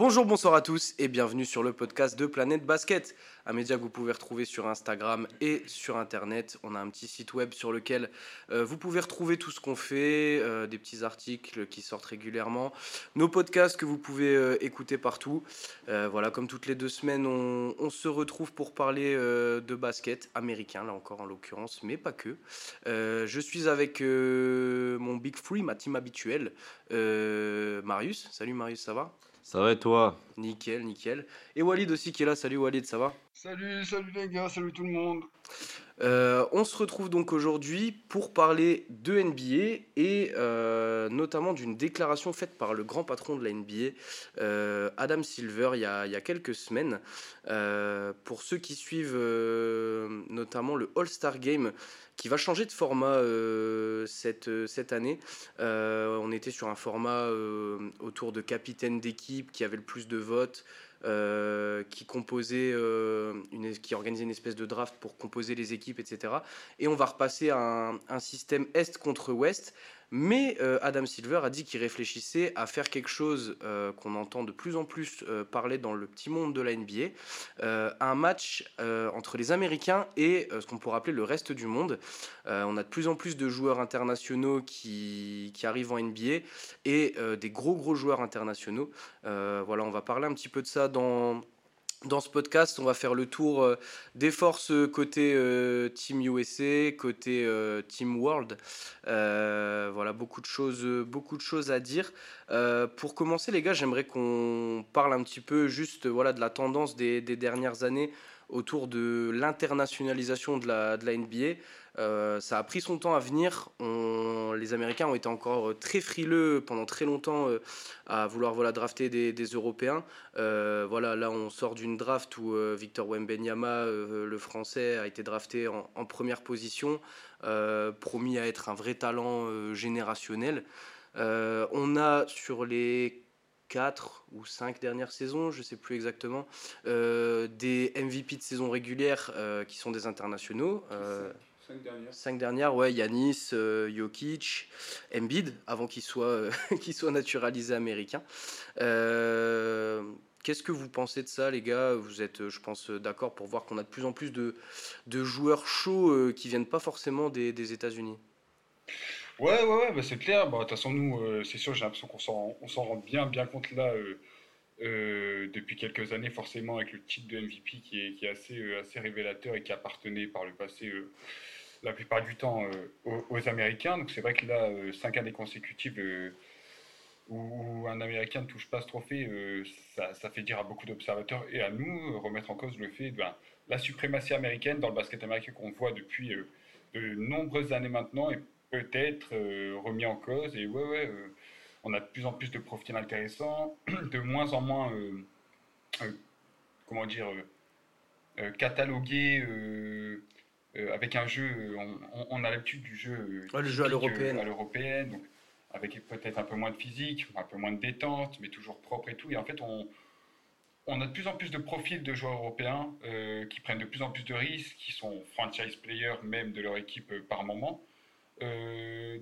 Bonjour, bonsoir à tous et bienvenue sur le podcast de Planète Basket, un média que vous pouvez retrouver sur Instagram et sur Internet. On a un petit site web sur lequel euh, vous pouvez retrouver tout ce qu'on fait, euh, des petits articles qui sortent régulièrement, nos podcasts que vous pouvez euh, écouter partout. voilà, comme toutes les deux semaines, on, on se retrouve pour parler de basket américain, là encore en l'occurrence, mais pas que. je suis avec mon Big Free, ma team habituelle, Marius. Salut Marius, ça va? Ça va et toi? Nickel, nickel. Et Walid aussi qui est là. Salut Walid, ça va? Salut, salut les gars, salut tout le monde. Euh, on se retrouve donc aujourd'hui pour parler de NBA et euh, notamment d'une déclaration faite par le grand patron de la NBA, euh, Adam Silver, il y, a, il y, a, quelques semaines. pour ceux qui suivent notamment le All-Star Game, qui va changer de format cette, cette année. on était sur un format autour de capitaine d'équipe qui avait le plus de votes. Euh, qui composait, euh, une, qui organisait une espèce de draft pour composer les équipes, etc. Et on va repasser à un système Est contre Ouest mais euh, Adam Silver a dit qu'il réfléchissait à faire quelque chose euh, qu'on entend de plus en plus euh, parler dans le petit monde de la NBA, un match entre les Américains et ce qu'on pourrait appeler le reste du monde. on a de plus en plus de joueurs internationaux qui, qui arrivent en NBA et des gros gros joueurs internationaux. voilà, on va parler un petit peu de ça dans dans ce podcast, on va faire le tour euh, des forces côté euh, Team USA, côté euh, Team World. voilà, beaucoup de choses, beaucoup de choses à dire. pour commencer, les gars, j'aimerais qu'on parle un petit peu juste voilà, de la tendance des, dernières années autour de l'internationalisation de la NBA. Euh, ça a pris son temps à venir. les Américains ont été encore très frileux pendant très longtemps euh, à vouloir voilà, drafter des, Européens. Euh, voilà, là, on sort d'une draft où Victor Wembenyama, le français, a été drafté en, en première position, promis à être un vrai talent générationnel. on a sur les 4 ou 5 dernières saisons, je ne sais plus exactement, des MVP de saison régulière qui sont des internationaux. 5 dernières. Cinq dernières, ouais, Yanis, euh, Jokic, Embiid, avant qu'il soit, euh, soit naturalisé américain. Euh, qu'est-ce que vous pensez de ça, les gars? Vous êtes, je pense, d'accord pour voir qu'on a de plus en plus de, de joueurs chauds qui viennent pas forcément des, des États-Unis. Ouais, ouais, ouais, bah, c'est clair. Bah, de toute façon, nous, c'est sûr, j'ai l'impression qu'on s'en, on s'en rend bien, bien compte là. depuis quelques années, forcément, avec le titre de MVP qui est, qui est assez, assez révélateur et qui appartenait par le passé la plupart du temps euh, aux, Américains. Donc c'est vrai que là, euh, cinq années consécutives euh, où un Américain ne touche pas ce trophée, ça, fait dire à beaucoup d'observateurs et à nous remettre en cause le fait de ben, la suprématie américaine dans le basket américain qu'on voit depuis de nombreuses années maintenant est peut-être remis en cause. Et ouais, ouais, on a de plus en plus de profils intéressants, de moins en moins, comment dire, catalogués euh, avec un jeu, on, a l'habitude du jeu, le jeu à l'européenne. à l'européenne, donc avec peut-être un peu moins de physique, un peu moins de détente, mais toujours propre et tout. Et en fait, on, on a de plus en plus de profils de joueurs européens euh, qui prennent de plus en plus de risques, qui sont franchise players même de leur équipe euh, par moment.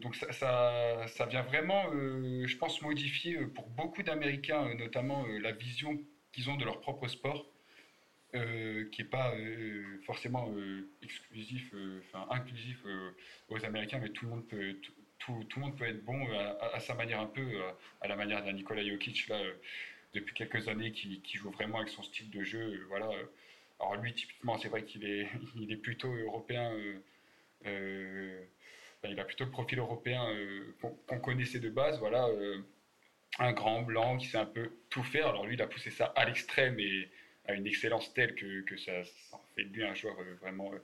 donc ça, ça, ça, vient vraiment, je pense, modifier pour beaucoup d'Américains, notamment la vision qu'ils ont de leur propre sport. Euh, qui n'est pas euh, forcément euh, exclusif, inclusif aux Américains, mais tout le monde peut, tout, tout, le monde peut être bon à, sa manière un peu, à la manière d'un Nikola Jokic là, depuis quelques années, qui, qui, joue vraiment avec son style de jeu. voilà. Alors lui, typiquement, c'est vrai qu'il est, il est plutôt européen. il a plutôt le profil européen qu'on connaissait de base. Voilà, un grand blanc qui sait un peu tout faire. Alors lui, il a poussé ça à l'extrême et à une excellence telle que, ça, ça, fait de lui un joueur euh, vraiment euh,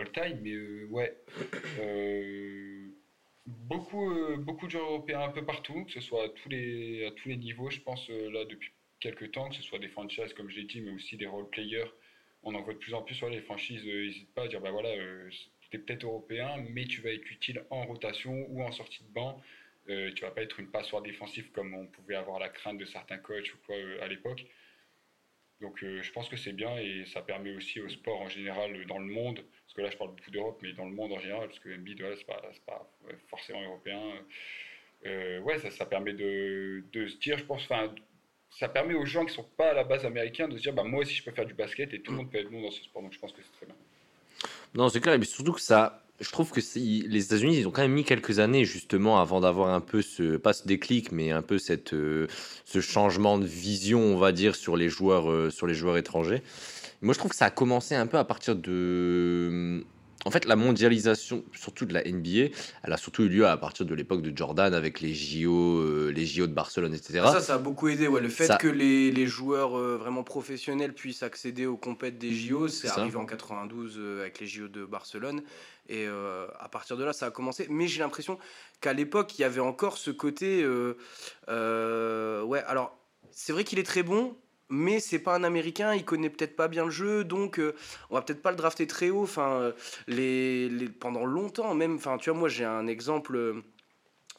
all-time. Mais euh, ouais, beaucoup, beaucoup de joueurs européens un peu partout, que ce soit à tous les, à tous les niveaux, je pense, là, depuis quelques temps, que ce soit des franchises, comme j'ai dit, mais aussi des role-players. On en voit de plus en plus sur les franchises, n'hésite pas à dire, bah voilà, tu es peut-être européen, mais tu vas être utile en rotation ou en sortie de banc. Euh, tu vas pas être une passoire défensive comme on pouvait avoir la crainte de certains coachs ou quoi à l'époque. Donc euh, je pense que c'est bien et ça permet aussi au sport en général dans le monde, parce que là je parle beaucoup d'Europe, mais dans le monde en général, parce que Embiid, voilà, c'est pas, pas forcément européen. Euh, ouais, ça, ça permet de, de, se dire, je pense, enfin, ça permet aux gens qui sont pas à la base américains de se dire bah, moi aussi je peux faire du basket et tout le monde peut être bon dans ce sport. Donc je pense que c'est très bien. Non, c'est clair, mais surtout que ça, je trouve que les États-Unis, ils ont quand même mis quelques années justement avant d'avoir un peu ce, pas ce déclic, mais un peu cette, euh, ce changement de vision, on va dire, sur les joueurs, euh, sur les joueurs étrangers. Moi, je trouve que ça a commencé un peu à partir de en fait, la mondialisation, surtout de la NBA, elle a surtout eu lieu à partir de l'époque de Jordan avec les JO, euh, les JO de Barcelone, etc. Ça, ça a beaucoup aidé. Ouais. Le fait que les, les joueurs euh, vraiment professionnels puissent accéder aux compètes des JO, c'est arrivé en 92 euh, avec les JO de Barcelone. Et à partir de là, ça a commencé. Mais j'ai l'impression qu'à l'époque, il y avait encore ce côté. ouais, alors, c'est vrai qu'il est très bon, mais c'est pas un américain, il connaît peut-être pas bien le jeu, donc euh, on va peut-être pas le drafter très haut. Enfin, euh, les, pendant longtemps, même, enfin, tu vois, moi j'ai un exemple. Euh,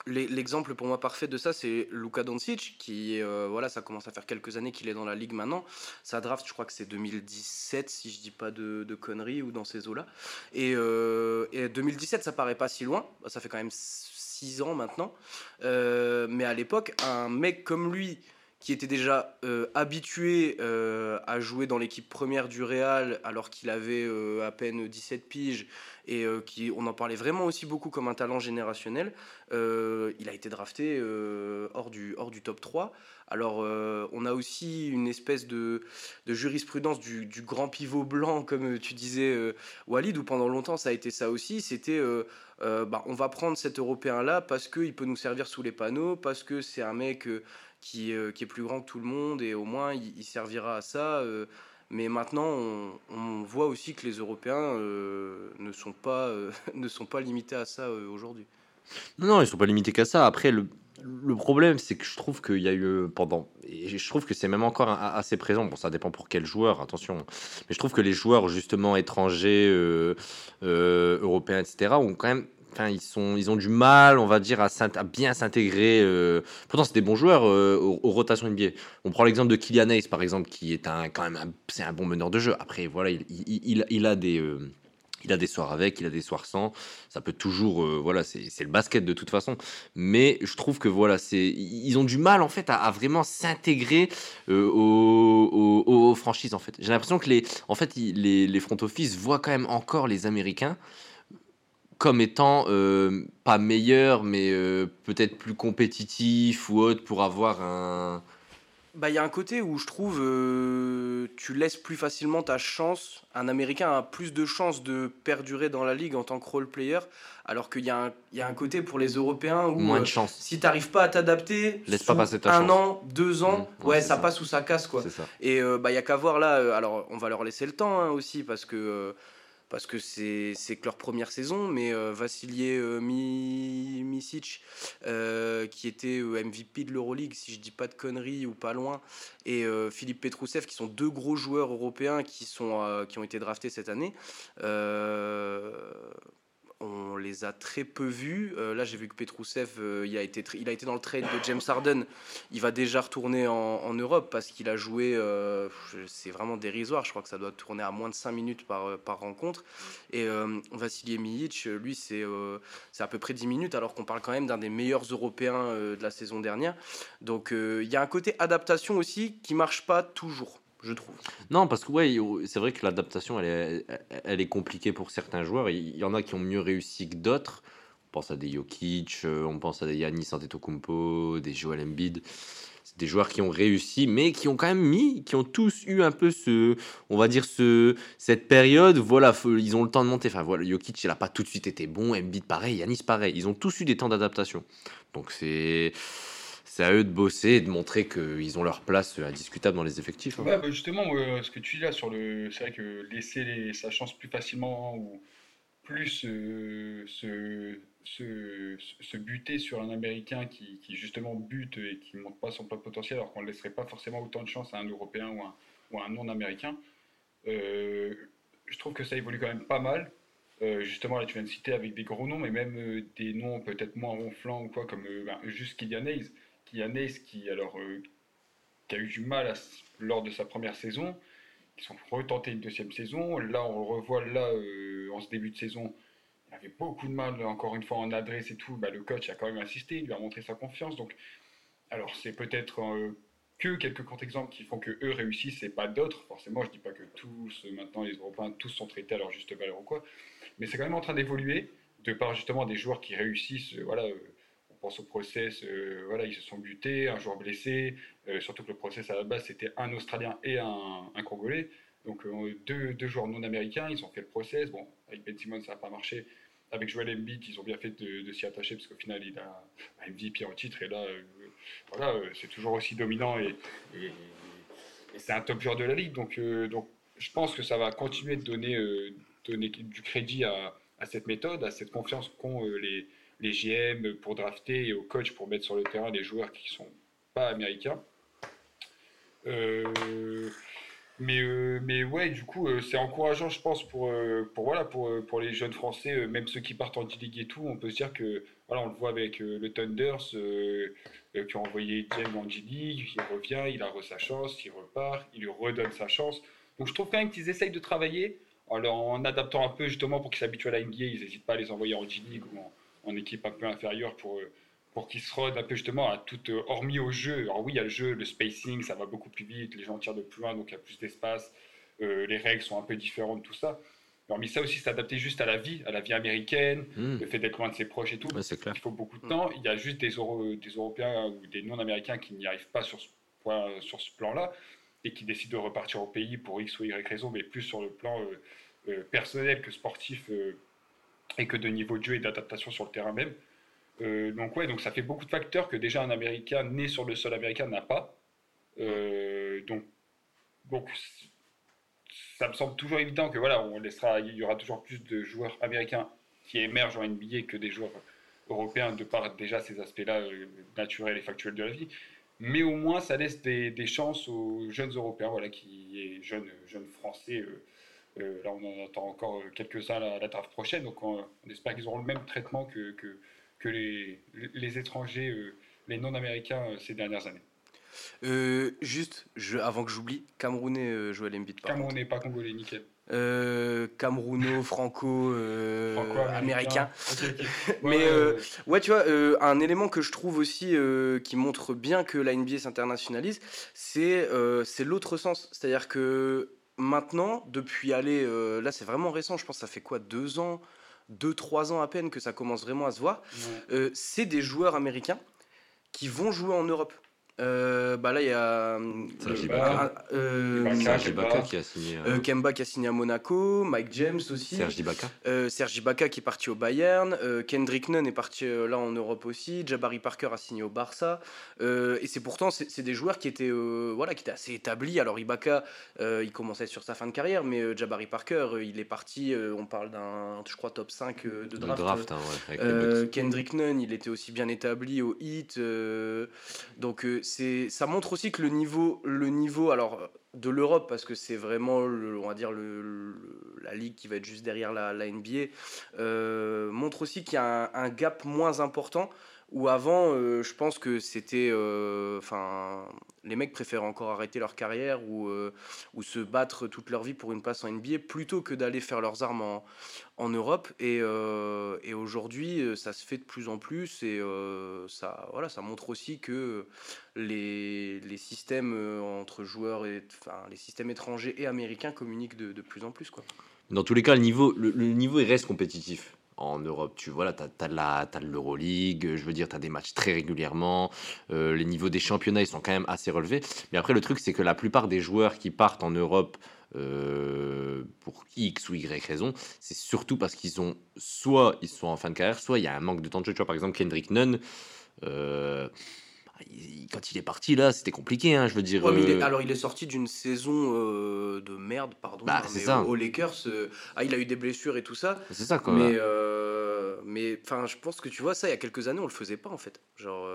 l'exemple pour moi parfait de ça, c'est Luka Doncic, qui, voilà, ça commence à faire quelques années qu'il est dans la ligue maintenant. Sa draft, je crois que c'est 2017, si je dis pas de, de conneries, ou dans ces eaux-là. Et, et, 2017, ça paraît pas si loin, ça fait quand même 6 ans maintenant. mais à l'époque, un mec comme lui, qui était déjà euh, habitué euh, à jouer dans l'équipe première du Real alors qu'il avait euh, à peine 17 piges et qui on en parlait vraiment aussi beaucoup comme un talent générationnel. il a été drafté hors, du, hors du top 3. Alors on a aussi une espèce de, de jurisprudence du, du, grand pivot blanc comme tu disais Walid où pendant longtemps ça a été ça aussi. C'était bah, on va prendre cet Européen là parce qu'il peut nous servir sous les panneaux, parce que c'est un mec qui, euh, qui est plus grand que tout le monde et au moins il, servira à ça. Euh, mais maintenant, on, voit aussi que les Européens euh, ne sont pas limités à ça aujourd'hui. Non, non, ils sont pas limités qu'à ça. Après, le, problème, c'est que je trouve qu'il y a eu pendant, et je trouve que c'est même encore assez présent. Bon, ça dépend pour quel joueur, attention. Mais je trouve que les joueurs justement étrangers, européens, etc., ont quand même sont, ils ont du mal, on va dire, à, bien s'intégrer. Euh. Pourtant, c'est des bons joueurs euh, aux, rotations NBA. On prend l'exemple de Kylian Hayes, par exemple, qui est un, quand même c'est un bon meneur de jeu. Après, voilà, il, il, il a des. Euh, il a des soirs avec, il a des soirs sans. Ça peut toujours, voilà, c'est le basket de toute façon. Mais je trouve que voilà, c'est, ils ont du mal en fait à, vraiment s'intégrer aux, aux, franchises en fait. J'ai l'impression que les, en fait, les, les front office voient quand même encore les Américains comme étant euh, pas meilleur, mais euh, peut-être plus compétitif ou autre pour avoir un. Bah, il y a un côté où je trouve euh, tu laisses plus facilement ta chance. Un Américain a plus de chances de perdurer dans la ligue en tant que role player, alors qu'il y, a un, y a un côté pour les Européens où Moins de chance. si t'arrives pas à t'adapter, laisse pas passer ta un an, deux ans, mmh, ouais, ça, passe ou ça casse quoi. Et bah il y a qu'à voir là. alors on va leur laisser le temps hein, aussi parce que parce que c'est que leur première saison, mais euh, Vassilier euh, Misic, euh, qui était MVP de l'Euroleague, si je dis pas de conneries ou pas loin, et Philippe Petrousev, qui sont deux gros joueurs européens qui, sont, qui ont été draftés cette année on les a très peu vus. Euh, là, j'ai vu que Petrousev, euh, il, a été il a été dans le trade de James Harden. Il va déjà retourner en, Europe parce qu'il a joué, euh, c'est vraiment dérisoire. Je crois que ça doit tourner à moins de 5 minutes par, par rencontre. Et Vassili Milic, lui, c'est à peu près 10 minutes, alors qu'on parle quand même d'un des meilleurs Européens de la saison dernière. Donc, il y a un côté adaptation aussi qui marche pas toujours je trouve. Non, parce que ouais, c'est vrai que l'adaptation, elle est, elle est compliquée pour certains joueurs. Il y en a qui ont mieux réussi que d'autres. On pense à des Jokic, euh, on pense à des Yannis Antetokounmpo, des Joel Embiid. C'est des joueurs qui ont réussi, mais qui ont quand même mis, qui ont tous eu un peu ce, on va dire ce, cette période. Voilà, ils ont le temps de monter. Enfin voilà, Jokic, il a pas tout de suite été bon. Embiid pareil, Yannis pareil. Ils ont tous eu des temps d'adaptation. Donc c'est c'est à eux de bosser et de montrer qu'ils ont leur place indiscutable dans les effectifs. Hein. Bah, justement, ce que tu dis là sur le. C'est vrai que laisser sa chance plus facilement ou plus euh, se, buter sur un Américain qui, justement bute et qui ne montre pas son plein potentiel, alors qu'on ne laisserait pas forcément autant de chance à un Européen ou un, un non-Américain. Euh, je trouve que ça évolue quand même pas mal. Euh, justement, là, tu viens de citer avec des gros noms, mais même des noms peut-être moins ronflants ou quoi, comme ben, juste Kylian Hayes Kianes qui, alors, euh, qui a eu du mal lors de sa première saison, qui sont retentés une deuxième saison. Là, on le revoit là euh, en ce début de saison. Il avait beaucoup de mal, encore une fois, en adresse et tout. Bah, le coach a quand même insisté, il lui a montré sa confiance. Donc, alors, c'est peut-être euh, que quelques contre-exemples qui font que eux réussissent et pas d'autres. Forcément, je dis pas que tous, maintenant, les Européens, tous sont traités à leur juste valeur ou quoi. Mais c'est quand même en train d'évoluer, de par justement des joueurs qui réussissent, voilà, pense au process, euh, voilà, ils se sont butés, un joueur blessé, surtout que le process à la base c'était un Australien et un, Congolais, donc deux, deux, joueurs non américains, ils ont fait le process, bon, avec Ben Simmons ça n'a pas marché, avec Joel Embiid, ils ont bien fait de, s'y attacher parce qu'au final, il a un MVP en titre. Et là, voilà, c'est toujours aussi dominant et, c'est un top joueur de la ligue. Donc, donc, je pense que ça va continuer de donner, du crédit à, à cette méthode, à cette confiance qu'ont euh, les, les GM pour drafter et aux coachs pour mettre sur le terrain des joueurs qui ne sont pas américains. Euh, mais, euh, mais ouais, du coup, c'est encourageant, je pense, pour, pour, voilà, pour, pour les jeunes Français, même ceux qui partent en D-League et tout. On peut se dire que, voilà, on le voit avec le Thunders, qui a envoyé James en D-League, il revient, il a re sa chance, il repart, il lui redonne sa chance. Donc je trouve quand même qu'ils essayent de travailler en, adaptant un peu justement pour qu'ils s'habituent à la NBA, ils n'hésitent pas à les envoyer en G-League ou en, équipe un peu inférieure pour, euh, pour qu'ils se rodent un peu justement à tout, euh, hormis au jeu. Alors oui, il y a le jeu, le spacing, ça va beaucoup plus vite, les gens tirent de plus loin, donc il y a plus d'espace, euh, les règles sont un peu différentes, tout ça. Mais ça aussi, s'adapter juste à la vie, à la vie américaine, hmm. le fait d'être loin de ses proches et tout. clair. Il faut beaucoup de hmm. temps. Il y a juste des, des Européens ou des non-Américains qui n'y arrivent pas sur ce, sur ce plan-là et qui décident de repartir au pays pour X ou Y raison, mais plus sur le plan euh, euh, personnel que sportif euh, et que de niveau de jeu et d'adaptation sur le terrain même. donc ouais, donc ça fait beaucoup de facteurs que déjà un Américain né sur le sol américain n'a pas. donc, donc ça me semble toujours évident que voilà, on laissera, il y aura toujours plus de joueurs américains qui émergent en NBA que des joueurs européens de par déjà ces aspects-là naturels et factuels de la vie mais au moins ça laisse des, chances aux jeunes Européens, voilà, qui est jeunes, jeunes Français. Euh, euh, là, on en attend encore quelques-uns à la, la draft prochaine, donc on, espère qu'ils auront le même traitement que, que, que les, les, étrangers, euh, les non-américains ces dernières années. juste, je, avant que j'oublie, Camerounais, Joël Embiid. Camerounais, pas congolais, nickel. Euh, Camerouno, franco, américain. Mais euh, ouais, tu vois, euh, un élément que je trouve aussi qui montre bien que la NBA s'internationalise, c'est c'est l'autre sens. C'est-à-dire que maintenant, depuis aller, là c'est vraiment récent, je pense que ça fait quoi, deux ans, deux, trois ans à peine que ça commence vraiment à se voir, c'est des joueurs américains qui vont jouer en Europe. Euh, bah là, il y a Sergi Baka. Euh, qui a signé. Euh, Kemba qui a signé à Monaco, Mike James aussi. Sergi Baka. Sergi Baka qui est parti au Bayern. Kendrick Nunn est parti là en Europe aussi. Jabari Parker a signé au Barça. et c'est pourtant c'est des joueurs qui étaient voilà qui étaient assez établis. Alors Ibaka, il commençait sur sa fin de carrière, mais Jabari Parker, il est parti. on parle d'un je crois top 5 de draft. draft hein, Kendrick Nunn, il était aussi bien établi au hit. donc ça montre aussi que le niveau le niveau alors de l'Europe parce que c'est vraiment on va dire la ligue qui va être juste derrière la, la NBA euh, montre aussi qu'il y a un, gap moins important où avant euh, je pense que c'était euh, enfin les mecs préfèrent encore arrêter leur carrière ou, ou se battre toute leur vie pour une place en NBA plutôt que d'aller faire leurs armes en, Europe. Et, aujourd'hui, ça se fait de plus en plus. Et ça, voilà, ça montre aussi que les, systèmes euh, entre joueurs, et, enfin, les systèmes étrangers et américains communiquent de, plus en plus. Quoi. Dans tous les cas, le niveau, le, niveau il reste compétitif en Europe. Tu vois, là, tu as, l'Euroleague, je veux dire, tu as des matchs très régulièrement. Euh, les niveaux des championnats, ils sont quand même assez relevés. Mais après, le truc, c'est que la plupart des joueurs qui partent en Europe euh, pour X ou Y raison, c'est surtout parce qu'ils ont soit ils sont en fin de carrière, soit il y a un manque de temps de jeu. Tu vois, par exemple, Kendrick Nunn. Euh, quand il est parti là, c'était compliqué, hein, je veux dire. Euh, alors il est sorti d'une saison euh, de merde, pardon, bah, hein, ça. Aux, Lakers. Euh, ah, il a eu des blessures et tout ça. C'est ça quoi. Mais mais enfin, je pense que tu vois ça il y a quelques années on le faisait pas en fait. Genre.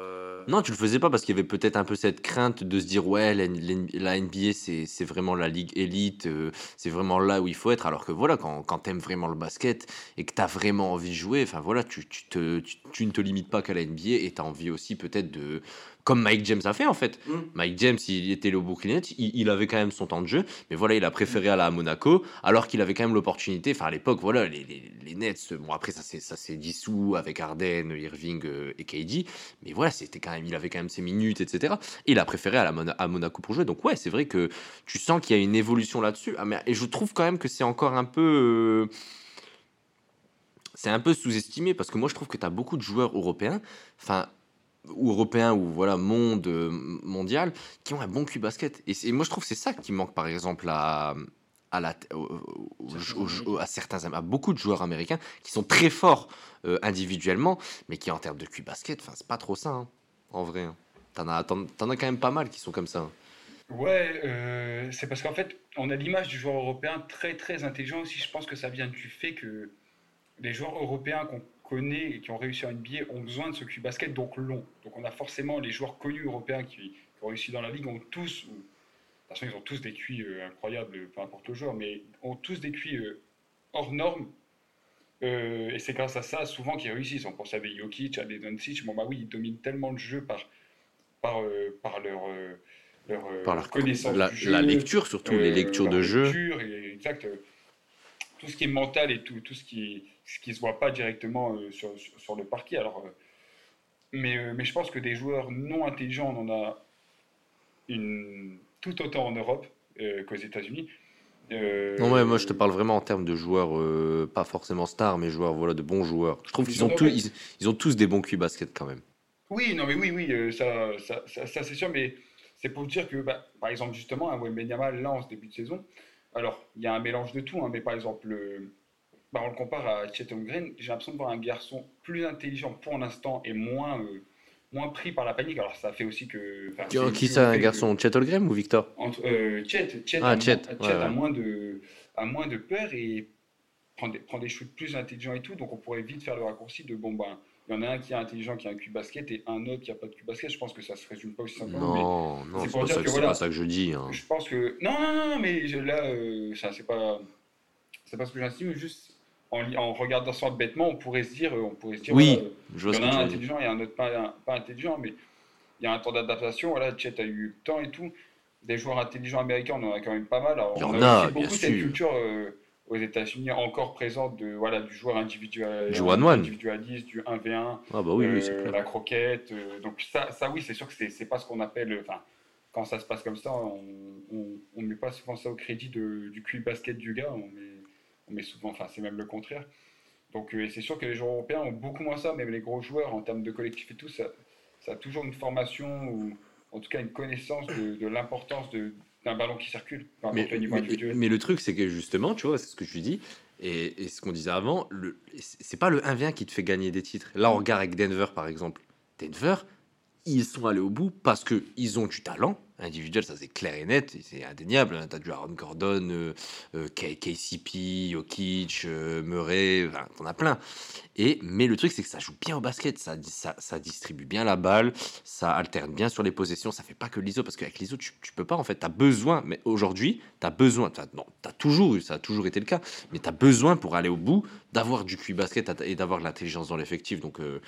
Non, tu le faisais pas parce qu'il y avait peut-être un peu cette crainte de se dire ouais la, la NBA c'est vraiment la ligue élite, c'est vraiment là où il faut être. Alors que voilà quand quand t'aimes vraiment le basket et que t'as vraiment envie de jouer, enfin voilà tu, tu te tu, tu ne te limites pas qu'à la NBA et t'as envie aussi peut-être de comme Mike James a fait en fait. Mm. Mike James, il était le Brooklyn Nets, il, il avait quand même son temps de jeu, mais voilà, il a préféré aller à Monaco, alors qu'il avait quand même l'opportunité. Enfin, à l'époque, voilà, les, les, les Nets, bon, après, ça s'est dissous avec Harden, Irving euh, et KD, mais voilà, c'était quand même, il avait quand même ses minutes, etc. Et il a préféré aller à, Mona- à Monaco pour jouer. Donc, ouais, c'est vrai que tu sens qu'il y a une évolution là-dessus. Ah, mais, et je trouve quand même que c'est encore un peu. euh, c'est un peu sous-estimé parce que moi je trouve que tu as beaucoup de joueurs européens, enfin ou européens ou voilà monde euh, mondial qui ont un bon cul basket et, et moi je trouve que c'est ça qui manque par exemple à à, la, au- au- au- au- à certains à beaucoup de joueurs américains qui sont très forts euh, individuellement mais qui en termes de cul basket enfin c'est pas trop ça hein, en vrai hein. t'en as t'en, t'en as quand même pas mal qui sont comme ça hein. Ouais, euh, c'est parce qu'en fait, on a l'image du joueur européen très très intelligent aussi. Je pense que ça vient du fait que les joueurs européens qu'on connaît et qui ont réussi en NBA ont besoin de ce cul basket donc long. Donc on a forcément les joueurs connus européens qui, qui ont réussi dans la ligue ont tous, ou- de toute façon ils ont tous des cuits euh, incroyables, peu importe le joueur, mais ont tous des cuits euh, hors normes. Euh, et c'est grâce à ça souvent qu'ils réussissent. On pense à des Jokic, à des Doncic. Bon bah oui, ils dominent tellement le jeu par par par leur leur, par la, connaissance la, du jeu, la lecture surtout les lectures leur de jeu et- exact. tout ce qui est mental et tout, tout ce qui ce qui se voit pas directement euh, sur, sur, sur le parquet. Alors, euh, mais, euh, mais je pense que des joueurs non intelligents, on en a une, tout autant en Europe qu'aux États-Unis. Euh, Non, ouais, moi je te parle vraiment en termes de joueurs, euh, pas forcément stars, mais joueurs, voilà, de bons joueurs. Je trouve Ils qu'ils ont, tous, ils, ils ont tous des bons culs basket quand même. Oui, non, mais oui, oui, ça, ça, ça, ça, c'est sûr, mais c'est pour dire que, bah, par exemple, justement, un Wembanyama, là, en ce début de saison, alors, il y a un mélange de tout, hein, mais par exemple, le- bah, on le compare à Chet Holmgren, j'ai l'impression de voir un garçon plus intelligent pour l'instant et moins, euh, moins pris par la panique. Alors, ça fait aussi que... Qui, qui ça, un fait que- garçon Chet Holmgren ou Victor? Entre, euh, Chet, Chet, Ah, a, Chet, moins- ouais, Chet a moins de, a moins de peur et prend des, prend des shoots plus intelligents et tout, donc on pourrait vite faire le raccourci de bon ben, il y en a un qui est intelligent qui a un cul basket et un autre qui a pas de cul basket. Je pense que ça se résume pas aussi simplement. Non, non, c'est pas, ça que voilà. pas ça que je dis. hein. Je pense que non, non, non, mais je- là, euh, ça c'est pas, c'est pas ce que j'insinume, juste en, regardant ça bêtement, on pourrait se dire, euh, on pourrait se dire, Oui, euh, il y en a un intelligent et un autre pas, pas intelligent, mais il y a un temps d'adaptation. Voilà, Chet a eu le temps et tout. Des joueurs intelligents américains, on en a quand même pas mal. Alors, Il y on en a, a, aussi bien beaucoup cette sûr. culture euh, aux États-Unis encore présente de voilà du joueur individuel, Du individualiste, du 1v1, Ah bah oui, euh, clair. la croquette. euh, donc ça, ça oui, c'est sûr que c'est c'est pas ce qu'on appelle. Enfin, quand ça se passe comme ça, on, on, on met pas souvent ça au crédit de- du QI basket du gars. On met, met souvent, enfin, c'est même le contraire. Donc euh, c'est sûr que les joueurs européens ont beaucoup moins ça, même les gros joueurs en termes de collectif et tout, ça, ça a toujours une formation ou en tout cas une connaissance de, de l'importance d'un ballon qui circule, importe Mais, mais- individuel. mais le truc, c'est que justement, tu vois, c'est ce que je dis, et, et ce qu'on disait avant, c'est pas le 1v1 qui te fait gagner des titres. Là, on regarde avec Denver, par exemple. Denver, ils sont allés au bout parce que ils ont du talent individuel, ça c'est clair et net, et c'est indéniable. Tu as du Aaron Gordon, euh, euh, KCP, Jokic, euh, Murray, enfin, t'en as plein. Et, mais le truc, c'est que ça joue bien au basket, ça, ça, ça distribue bien la balle, ça alterne bien sur les possessions, ça fait pas que l'ISO, parce qu'avec l'ISO, tu, tu peux pas, en fait, tu as besoin, mais aujourd'hui, tu as besoin, t'as- non, tu as toujours eu, ça a toujours été le cas, mais tu as besoin pour aller au bout d'avoir du QI basket et d'avoir de l'intelligence dans l'effectif. Donc, euh,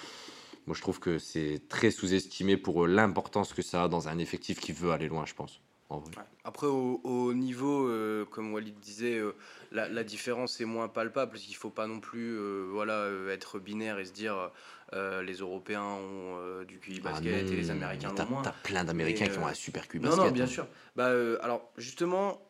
moi, je trouve que c'est très sous-estimé pour euh, l'importance que ça a dans un effectif qui veut aller loin, je pense. En vrai. Ouais. Après, au, au niveau, euh, comme Walid disait, euh, la, la différence est moins palpable parce qu'il ne faut pas non plus euh, voilà, être binaire et se dire les Européens ont du QI Ah basket et les non, Américains l'ont moins. T'as plein d'Américains qui ont un super QI Non, basket. non, bien hein. sûr. Bah, alors, justement,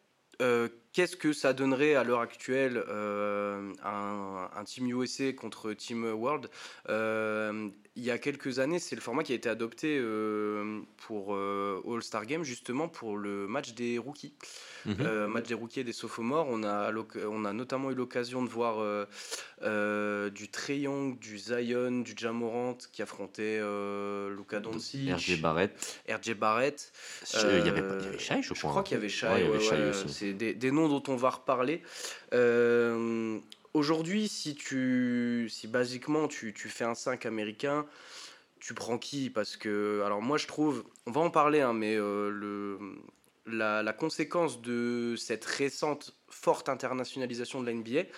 qu'est-ce que ça donnerait à l'heure actuelle euh, un, un Team USA contre Team World Euh, Il y a quelques années, c'est le format qui a été adopté euh, pour All-Star Game, justement pour le match des rookies. Euh, match des rookies et des sophomores. On a, l'oc- on a notamment eu l'occasion de voir du Trae Young, du Zion, du Jamorant qui affrontait Luka Doncic, RJ Barrett. RJ Barrett. Il y avait, il y avait Shai, je Je crois. crois hein. qu'il y avait Shai. Ouais. C'est des, des noms dont on va reparler. Euh, Aujourd'hui, si tu, si basiquement tu, tu fais un 5 américain, tu prends qui? Parce que, alors moi je trouve, on va en parler, hein, mais euh, le, la, la conséquence de cette récente forte internationalisation de la NBA,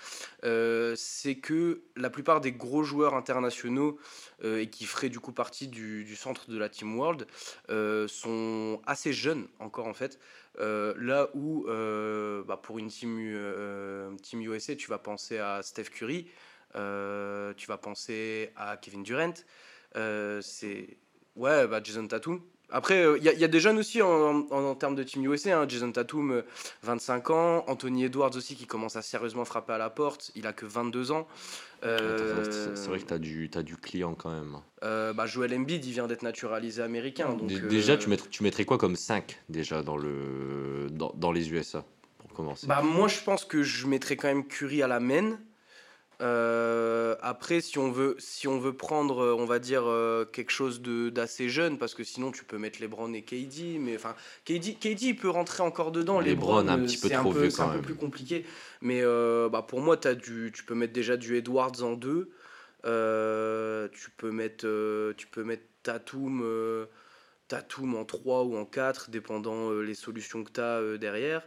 euh, c'est que la plupart des gros joueurs internationaux et qui feraient du coup partie du, du centre de la Team World sont assez jeunes encore en fait. Euh, là où euh, bah, pour une team, U- euh, USA, tu vas penser à Steph Curry, tu vas penser à Kevin Durant, c'est ouais bah, Jason Tatum. Après, il y, a- y a des jeunes aussi en, en- en termes de Team USA. hein. Jason Tatum, euh, 25 ans. Anthony Edwards aussi qui commence à sérieusement frapper à la porte. Il a que 22 ans. Euh, C'est vrai que tu as, du- t'as du client quand même. euh, bah, Joel Embiid, il vient d'être naturalisé américain. Donc, euh, Déjà, tu, mettrais, tu mettrais quoi comme 5 déjà dans, le, dans, dans les USA pour commencer? Bah, moi, je pense que je mettrais quand même Curry à la main. Euh, après, si on veut, si on veut prendre, euh, on va dire euh, quelque chose d'assez jeune, parce que sinon tu peux mettre LeBron et KD, mais enfin KD, KD il peut rentrer encore dedans. LeBron, LeBron, un petit peu trop vieux c'est quand un peu plus compliqué. Mais euh, bah, pour moi, as du, tu peux mettre déjà du Edwards en deux. Tu peux mettre, tu peux mettre Tatum, Tatum en 3 ou en 4, dépendant euh, les solutions que tu as derrière.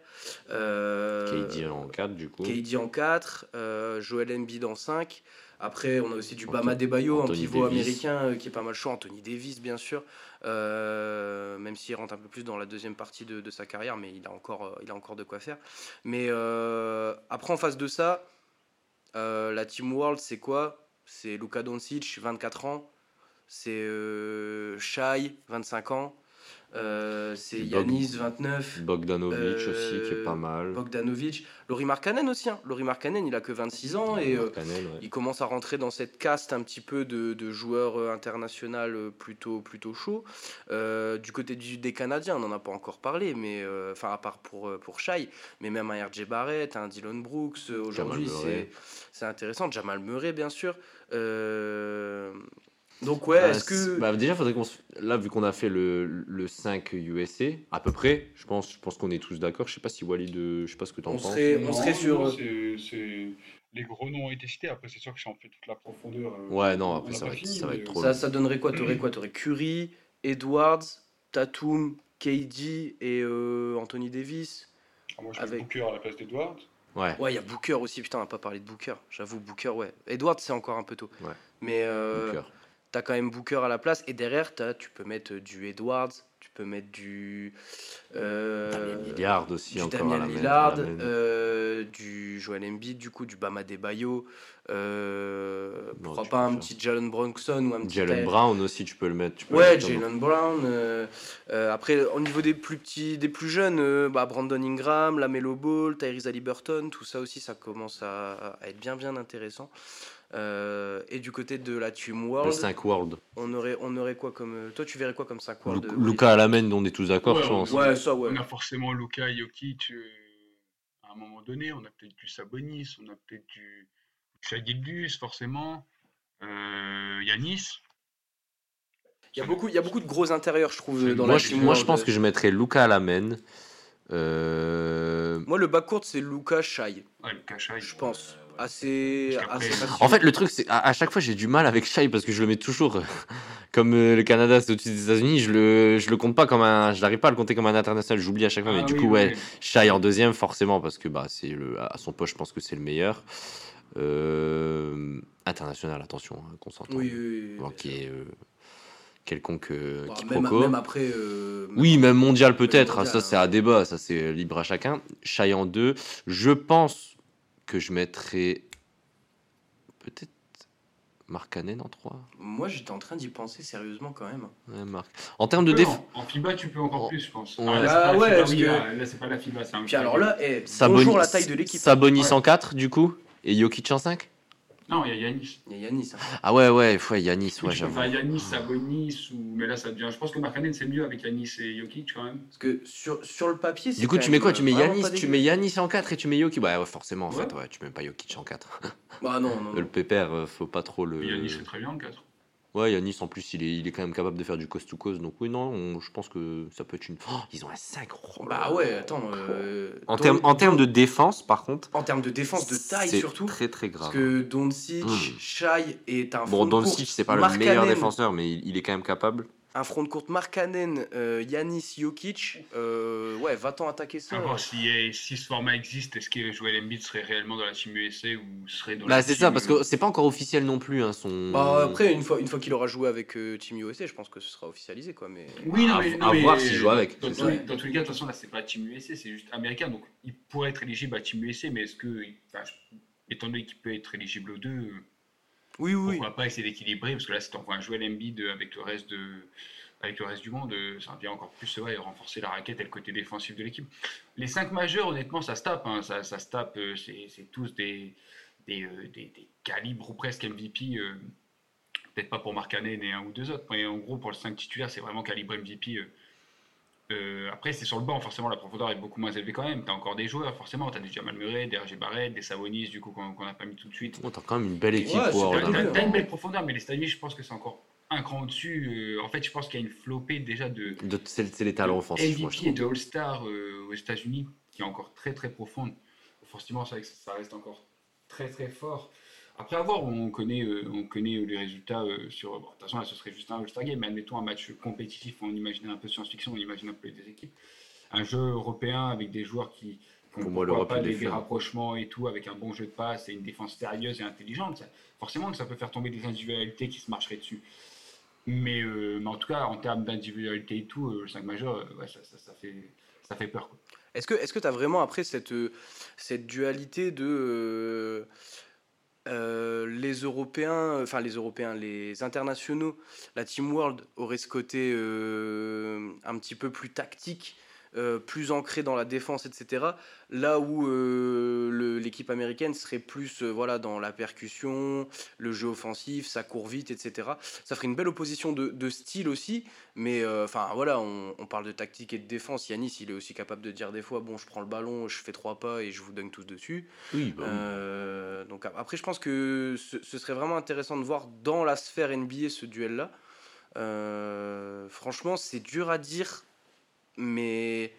Euh, KD en 4 du coup. KD en 4, euh, Joel Embiid en 5. Après, on a aussi du Bama Debayo, un pivot Davis. américain euh, qui est pas mal chaud. Anthony Davis, bien sûr. Euh, même s'il rentre un peu plus dans la deuxième partie de, de sa carrière, mais il a encore, euh, il a encore de quoi faire. Mais euh, après, en face de ça, euh, la Team World, c'est quoi? C'est Luka Doncic, 24 ans. C'est euh, Shai, 25 ans. Euh, c'est Yanis, 29. Bogdanovic aussi qui est Euh, pas mal. Bogdanovic, Laurie Markkanen aussi. Hein. Laurie Markkanen, il a que 26 ans et euh, ouais. il commence à rentrer dans cette caste un petit peu de, de joueurs euh, internationaux euh, plutôt, plutôt chauds. Euh, du côté du, des Canadiens, on n'en a pas encore parlé, mais euh, enfin à part pour, euh, pour Shai, mais même un RJ Barrett, un Dylan Brooks, euh, aujourd'hui c'est intéressant. Jamal Murray, bien sûr. Euh, donc ouais, Bah, est-ce que... bah, déjà, faudrait qu'on se- là, vu qu'on a fait le, le 5 USA, à peu près, je pense, je pense qu'on est tous d'accord. Je sais pas si Walid, euh, je sais pas ce que tu en On penses. serait- on Non, serait sur- non, Les gros noms ont été cités. Après, c'est sûr que si on fait toute la profondeur. euh, Ouais, non, on après, ça va être- ça va être euh, trop Ça, ça donnerait quoi? T'aurais quoi? T'aurais Curry, Edwards, Tatum, KD et euh, Anthony Davis. ah, Moi, je avec- Booker à la place d'Edward. Ouais. Ouais, il y a Booker aussi. Putain, on n'a pas parlé de Booker. J'avoue, Booker, ouais. Edwards, c'est encore un peu tôt. Ouais. Mais euh, Booker. T'as quand même Booker à la place. Et derrière, t'as- tu peux mettre du Edwards, tu peux mettre du. euh, Damien Lillard aussi du encore Damien à la main- Lillard, à la main. euh, du Joel Embiid, du coup, du Bama Debayo. Euh, pourquoi pas un faire. petit Jalen Bronson ou un petit. Jalen Brown aussi, tu peux le mettre. tu peux Ouais, Jalen Brown. euh, euh, après, au niveau des plus petits, des plus jeunes, euh, bah, Brandon Ingram, Lamelo Ball, Tyrese Haliburton, tout ça aussi, ça commence à, à être bien bien intéressant. Euh, et du côté de la Team Le World, 5 World. on aurait, on aurait quoi comme. euh, Toi, tu verrais quoi comme 5 World Lu- euh, Luca à la main, on est tous d'accord, Ouais, je pense. Ouais, ça, ouais. On a forcément Luka et Jokic euh, à un moment donné. On a peut-être du Sabonis, on a peut-être du Shai Gilgeous, forcément. Euh, Yanis. Il y, a beaucoup, il y a beaucoup de gros intérieurs, je trouve, dans moi, la je, Team moi, je pense que je mettrais Luca à la main. Euh, Moi, le backcourt, c'est Luca Shai, Ouais, Luka Shai. je pense. Assez. En fait, le truc, c'est à, à chaque fois, j'ai du mal avec Shai parce que je le mets toujours euh, comme euh, le Canada, c'est au-dessus des États-Unis. Je le, je le compte pas comme un, je n'arrive pas à le compter comme un international. J'oublie à chaque fois, mais Ah du coup, oui, ouais, oui. Shai en deuxième, forcément, parce que bah, c'est le, à son poste, je pense que c'est le meilleur. Euh, international, attention, hein, qu'on s'entende. Oui, oui, oui, quelconque euh, Bah, quiproquo. même, même après. euh, même Oui, même mondial peut-être, mondial, ça c'est hein. à débat, ça c'est libre à chacun. Shai en deux, je pense que je mettrais peut-être Mark Cannon en 3. Moi, j'étais en train d'y penser sérieusement quand même. Ouais, Marc. En termes de Tu peux, déf... en, en FIBA, tu peux encore plus, je pense. Ouais. là, c'est Ah pas la ouais, FIBA, parce oui, que- là, là, c'est pas la FIBA, c'est un Puis alors là, eh, Sabonis, bonjour la taille de l'équipe. Sabonis Ouais. en 4 du coup, et Jokic en 5 Non, il y a Yanis. Il y a Yanis. hein. Ah ouais, ouais, ouais Yanis, ouais, j'avoue. faire Yanis, Sabonis, ou... mais là, ça devient. Je pense que Markkanen, c'est mieux avec Yanis et Jokic quand même. Parce que sur, sur le papier, c'est Du coup, tu mets quoi? Tu mets euh, Yanis, tu mets Yanis en 4 et tu mets Jokic? Ouais, ouais, forcément en Ouais. fait, ouais, tu mets pas Jokic en 4. Bah non, non, Le pépère, euh, faut pas trop le. Yanis, c'est très bien en 4. Ouais, Yanis en plus, il est, il est quand même capable de faire du coast to coast. Donc, oui, non, on- je pense que ça peut être une. Oh, ils ont un 5 Bah ouais, attends. euh, En Don- termes en termes de défense, par contre, en termes de défense de taille c'est surtout. très très Parce grave. que Doncic, Mm. Shai est un Bon, de Doncic, c'est pas le Markkanen, meilleur défenseur, mais il, il est quand même capable. Un front de courte Markkanen, euh, Yanis, Jokic, euh, ouais, va-t'en attaquer ça. À voir si, si ce format existe, est-ce que Joel Embiid serait réellement dans la team USA ou serait dans Bah, la c'est ça, parce que c'est pas encore officiel non plus. Hein, son... Bah, après, une fois, une fois qu'il aura joué avec euh, Team USA, je pense que ce sera officialisé, quoi. Mais Oui, non, À- mais, à non, mais- voir s'il joue avec, Dans, dans tous les cas, de toute façon, là, c'est pas Team USA, c'est juste américain. Donc, il pourrait être éligible à Team USA, mais est-ce que, étant donné qu'il peut être éligible aux deux, euh, oui, oui, pourquoi pas essayer d'équilibrer Parce que là, si t'envoies un Joel Embiid avec le reste de, avec le reste du monde, euh, ça vient encore plus ouais, renforcer la raquette et le côté défensif de l'équipe. Les cinq majeurs, honnêtement, ça se tape. hein, ça, ça se tape. euh, c'est tous des, euh, des- des calibres ou presque MVP. Peut-être pas pour Mark Cannon et un ou deux autres, mais en gros, pour le 5 titulaire, c'est vraiment calibre MVP. Euh, après, c'est sur le banc, forcément, la profondeur est beaucoup moins élevée quand même. Tu as encore des joueurs, forcément. Tu as des Jamal Murray, des RG Barrett, des Savonis, du coup, qu'on n'a pas mis tout de suite. Oh, T'as quand même une belle équipe Ouais, pour T'as t'as une belle profondeur, mais les États-Unis, je pense que c'est encore un cran au-dessus. Euh, en fait, je pense qu'il y a une flopée déjà de De- C'est les talents offensifs, moi, je MVP et trouve. de All-Star euh, aux États-Unis qui est encore très très profonde. Forcément, c'est vrai que ça reste encore très très fort. Après avoir, on connaît, euh, on connaît euh, les résultats euh, sur. bon, de toute façon, là, ce serait juste un All-Star Game, mais admettons un match compétitif, on imagine un peu science-fiction, on imagine un peu des équipes. Un jeu européen avec des joueurs qui. Pour moi, l'Europe, pas des, est rapprochements et tout, avec un bon jeu de passe et une défense sérieuse et intelligente. ça- forcément que ça peut faire tomber des individualités qui se marcheraient dessus. Mais, euh, mais en tout cas, en termes d'individualité et tout, euh, le 5 majeur, euh, ouais, ça, ça, ça fait, ça fait peur. Est-ce que est-ce que tu as vraiment après cette, cette dualité de euh, les Européens, enfin les Européens, les internationaux, la Team World aurait ce côté euh, un petit peu plus tactique, euh, plus ancré dans la défense, etc. Là où euh, l'équipe américaine serait plus euh, voilà, dans la percussion, le jeu offensif, ça court vite, etc. Ça ferait une belle opposition de, de style aussi, mais enfin voilà, on, on parle de tactique et de défense. Yanis, il est aussi capable de dire des fois bon, je prends le ballon, je fais trois pas et je vous donne tous dessus. Oui, bah oui. Euh, donc ap- après, je pense que ce, ce serait vraiment intéressant de voir dans la sphère NBA ce duel-là. Franchement, c'est dur à dire, mais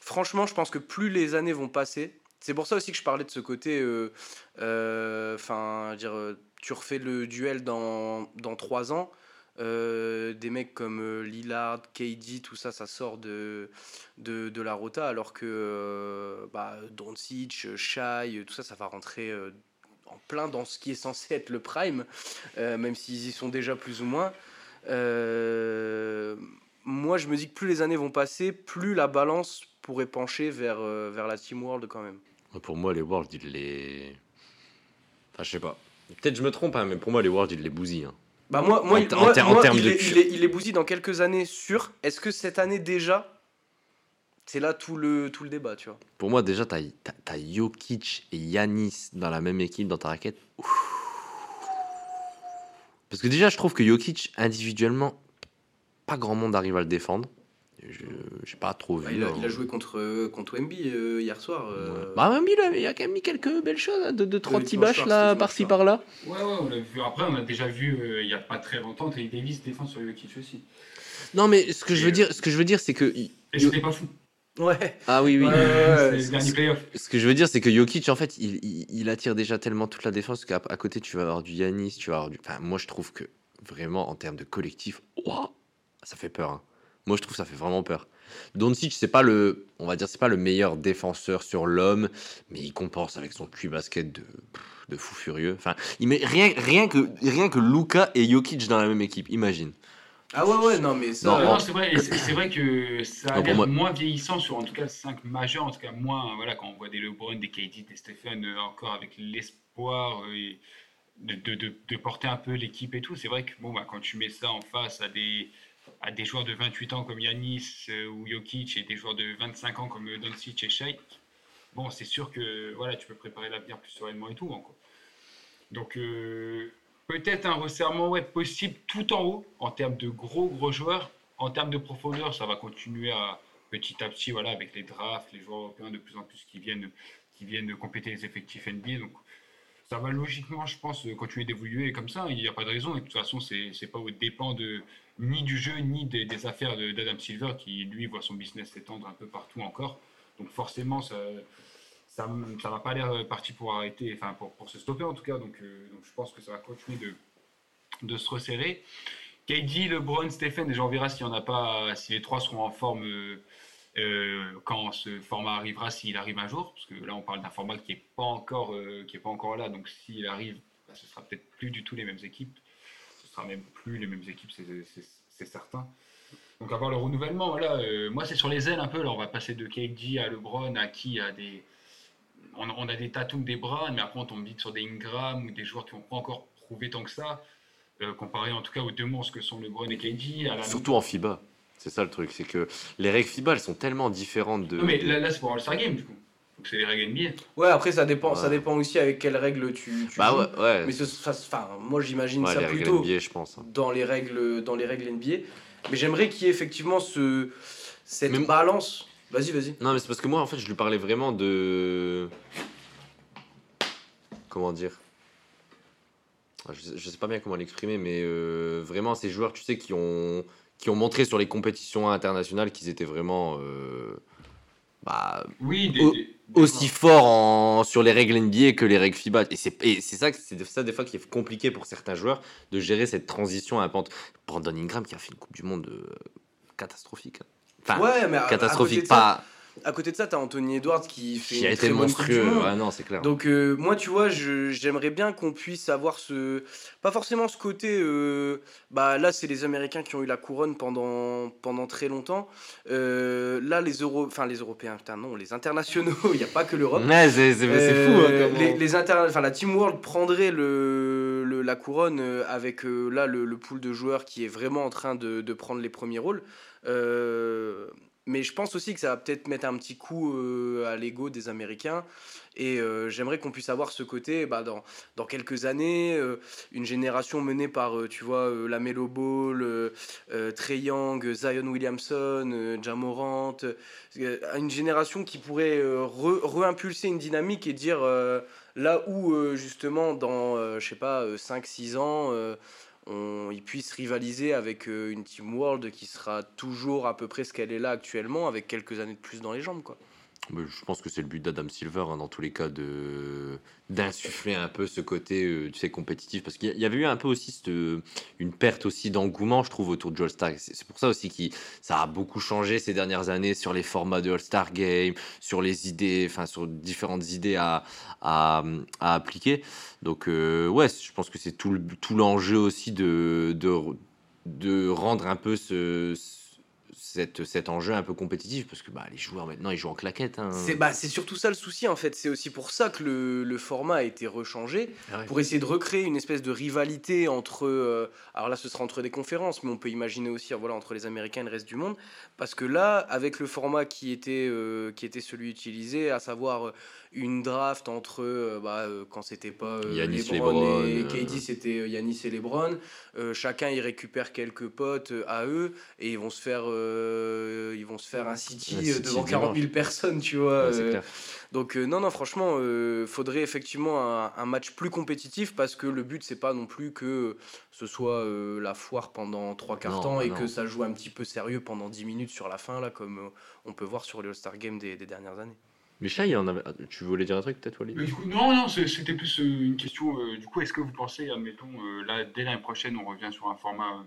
franchement, je pense que plus les années vont passer, c'est pour ça aussi que je parlais de ce côté, euh, euh, enfin, dire, euh, tu refais le duel dans, dans trois ans. euh, des mecs comme euh, Lillard, KD, tout ça, ça sort de, de, de la rota, alors que euh, bah, Doncic, Shai, tout ça, ça va rentrer euh, en plein dans ce qui est censé être le prime, euh, même s'ils y sont déjà plus ou moins. Moi, je me dis que plus les années vont passer, plus la balance pourrait pencher vers, euh, vers la Team World quand même. Pour moi, les Worlds, ils les. Enfin, je sais pas. Peut-être je me trompe, hein, mais pour moi, les Worlds, ils les bousillent. hein. Bah moi, moi, En il- moi- en termes il, de il, il est bousillé dans quelques années sûr. Est-ce que cette année déjà, c'est là tout le, tout le débat, tu vois? Pour moi, déjà, t'as t'as- t'as Jokic et Yanis dans la même équipe dans ta raquette. Ouf. Parce que déjà, je trouve que Jokic, individuellement, pas grand monde arrive à le défendre. Je j'ai pas trop vu. Bah, il, a, hein. il a joué contre, euh, contre Wemby euh, hier soir. euh, Ouais. Bah, il a, il a quand même mis quelques belles choses, hein, de, de trois petits bâches là, par-ci par-là. Ouais, ouais, on l'a vu. Après, on a déjà vu euh, il n'y a pas très longtemps Trey Davis défendre sur Jokic aussi. Non, mais ce que je veux euh, dire, ce que je veux dire, c'est que. Et c'était pas fou. Ouais. Ah oui, oui. Ouais, c'est le dernier playoff. Ce que je veux dire, c'est que Jokic, en fait, il, il- il attire déjà tellement toute la défense qu'à à côté, tu vas avoir du Yanis, tu vas avoir du. Enfin, moi, je trouve que vraiment, en termes de collectif, ouah, ça fait peur. hein. Moi, je trouve que ça fait vraiment peur. Doncic, c'est pas le, on va dire, c'est pas le meilleur défenseur sur l'homme, mais il compense avec son cul basket de, de fou furieux. Enfin, il met rien, rien que, rien que Luca et Jokic dans la même équipe. Imagine. Ah ouais, ouais, non, mais ça. Non, Non, euh, non, c'est vrai, et c'est c'est vrai que ça a l'air moi- moins vieillissant sur en tout cas 5 majeurs, en tout cas moins, voilà, quand on voit des LeBron, des KD, des Stephen, euh, encore avec l'espoir euh, et de, de, de, de porter un peu l'équipe et tout, c'est vrai que bon, bah, quand tu mets ça en face à des, à des joueurs de 28 ans comme Yanis euh, ou Jokic et des joueurs de 25 ans comme euh, Doncic et Shai, bon, c'est sûr que voilà, tu peux préparer l'avenir plus sereinement et tout. hein. Donc, euh, peut-être un resserrement ouais, possible tout en haut en termes de gros gros joueurs. En termes de profondeur, ça va continuer à petit à petit, voilà, avec les drafts, les joueurs européens de plus en plus qui viennent, qui viennent compléter les effectifs NBA. Donc, ça va logiquement, je pense, continuer d'évoluer comme ça. Il n'y a pas de raison. Et de toute façon, c'est c'est pas au dépend de ni du jeu ni des, affaires de- d'Adam Silver qui lui voit son business s'étendre un peu partout encore. Donc forcément, ça, ça, ça va pas l'air parti pour arrêter, enfin pour, pour se stopper en tout cas. Donc, euh, donc je pense que ça va continuer de, de se resserrer. KD, LeBron, Stephen, déjà on verra s'il y en a pas, si les trois seront en forme quand ce format arrivera, s'il arrive un jour, parce que là on parle d'un format qui est pas encore, pas encore là, donc s'il arrive, bah, ce sera peut-être plus du tout les mêmes équipes, sera même plus les mêmes équipes, c'est certain. Donc avoir le renouvellement, voilà, moi c'est sur les ailes un peu, là on va passer de KD à LeBron, à qui, à des on, a des Tatum, des Brown, mais après on tombe vite sur des Ingram ou des joueurs qui n'ont pas encore prouvé tant que ça, euh, comparé en tout cas aux deux monstres que sont LeBron et KD. Surtout en FIBA. C'est ça le truc, c'est que les règles FIBA elles sont tellement différentes de. Non, mais là, c'est pour All-Star Game du coup. Donc c'est les règles NBA. Ouais, après ça dépend, ça dépend aussi avec quelles règles tu, bah Ouais, ouais. Mais ce, enfin, moi j'imagine ça plutôt NBA, je pense, hein. dans les règles, dans les règles NBA. Mais j'aimerais qu'il y ait effectivement ce, cette balance Vas-y, vas-y. Non, mais c'est parce que moi, en fait, je lui parlais vraiment de. Comment dire ah, je, sais pas bien comment l'exprimer, mais euh, vraiment, ces joueurs, tu sais, qui ont, qui ont montré sur les compétitions internationales qu'ils étaient vraiment. Euh, bah, oui, aussi forts en, sur les règles NBA que les règles FIBA. Et c'est ça, c'est ça des fois qui est compliqué pour certains joueurs de gérer cette transition à pente. Brandon Ingram qui a fait une Coupe du Monde euh, catastrophique. Hein ouais, mais catastrophique, pas. À côté de ça, t'as Anthony Edwards qui fait qui a été monstrueux. Ouais, non, c'est clair. Donc euh, moi, tu vois, j'aimerais bien qu'on puisse avoir ce, pas forcément ce côté. Euh, bah là, c'est les Américains qui ont eu la couronne pendant pendant très longtemps. Euh, là, les Euro, enfin les Européens, putain non, les internationaux. Il n'y a pas que l'Europe. Ouais, c'est fou. Hein, les, les enfin la Team World prendrait le, le la couronne avec là le, le pool de joueurs qui est vraiment en train de, de prendre les premiers rôles. Euh, mais je pense aussi que ça va peut-être mettre un petit coup euh, à l'ego des Américains. Et euh, j'aimerais qu'on puisse avoir ce côté, bah, dans, dans quelques années, une génération menée par, tu vois, la Melo Ball, Trey Young, Zion Williamson, Jamorant, une génération qui pourrait re-impulser une dynamique et dire là où, justement, dans, je sais pas, 5-6 ans, on, ils puissent rivaliser avec euh, une Team World qui sera toujours à peu près ce qu'elle est là actuellement, avec quelques années de plus dans les jambes. Quoi. Je pense que c'est le but d'Adam Silver, hein, dans tous les cas, de d'insuffler un peu ce côté, euh, tu sais, compétitif. Parce qu'il y avait eu un peu aussi cette, une perte aussi d'engouement, je trouve, autour de All-Star. C'est pour ça aussi que ça a beaucoup changé ces dernières années sur les formats de All-Star Game, sur les idées, enfin, sur différentes idées à, à, à appliquer. Donc, euh, ouais, je pense que c'est tout l'enjeu aussi de, de, de rendre un peu ce cette, cet enjeu un peu compétitif parce que bah, les joueurs maintenant ils jouent en claquette. Hein. C'est bah, surtout ça le souci en fait. C'est aussi pour ça que le, le format a été rechangé ah pour essayer de recréer une espèce de rivalité entre. Euh, alors là ce sera entre des conférences, mais on peut imaginer aussi voilà, entre les Américains et le reste du monde. Parce que là, avec le format qui était, euh, qui était celui utilisé, à savoir une draft entre euh, bah, euh, quand c'était pas euh, Yanis Lebron, et, KD c'était Yanis et Lebron chacun il récupère quelques potes à eux et ils vont se faire ils vont se faire un city, devant 40 000 personnes tu vois donc non non franchement faudrait effectivement un, un, match plus compétitif parce que le but c'est pas non plus que ce soit la foire pendant trois quarts temps et que ça joue un petit peu sérieux pendant 10 minutes sur la fin là comme on peut voir sur les All-Star Games des, des dernières années mais Chai, en avait... tu voulais dire un truc peut-être, Walid Non, non, c'était plus euh, une question. Euh, du coup, est-ce que vous pensez, admettons, euh, là, dès l'année prochaine, on revient sur un format.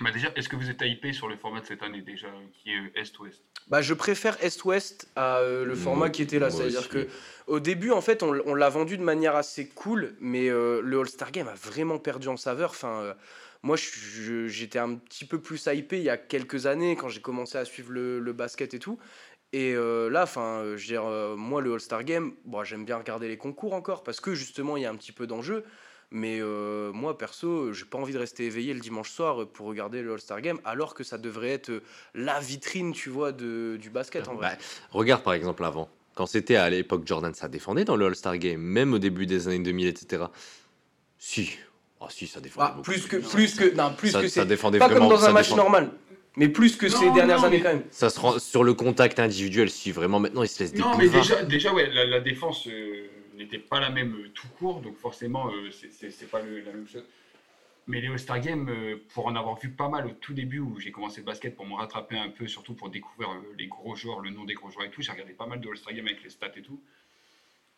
Bah déjà, est-ce que vous êtes hypé sur le format de cette année déjà, qui est Est-Ouest bah, Je préfère Est-Ouest à le format qui était là. C'est-à-dire que au début, en fait, on, on l'a vendu de manière assez cool, mais le All-Star Game a vraiment perdu en saveur. Enfin, moi, j'étais un petit peu plus hypé il y a quelques années, quand j'ai commencé à suivre le, le basket et tout. Et euh, là, enfin, euh, je veux dire, euh, moi, le All-Star Game, bon, j'aime bien regarder les concours encore parce que justement, il y a un petit peu d'enjeu. Mais moi, perso, j'ai pas envie de rester éveillé le dimanche soir pour regarder le All-Star Game, alors que ça devrait être la vitrine, tu vois, de, du basket en vrai. Bah, regarde par exemple avant, quand c'était à l'époque Jordan, ça défendait dans le All-Star Game, même au début des années 2000, etc. Si, ah si, ça défendait. Ah, plus que, plus que, non, plus que ça défendait pas comme dans un match normal. Mais plus que ces dernières années, quand même. Ça se rend sur le contact individuel, si vraiment maintenant il se laisse Non, mais déjà, déjà ouais, la, défense euh, n'était pas la même euh, tout court, donc forcément, euh, c'est pas la même chose. Mais les All-Star Games, pour en avoir vu pas mal au tout début où j'ai commencé le basket, pour me rattraper un peu, surtout pour découvrir les gros joueurs, le nom des gros joueurs et tout, j'ai regardé pas mal de All-Star Games avec les stats et tout.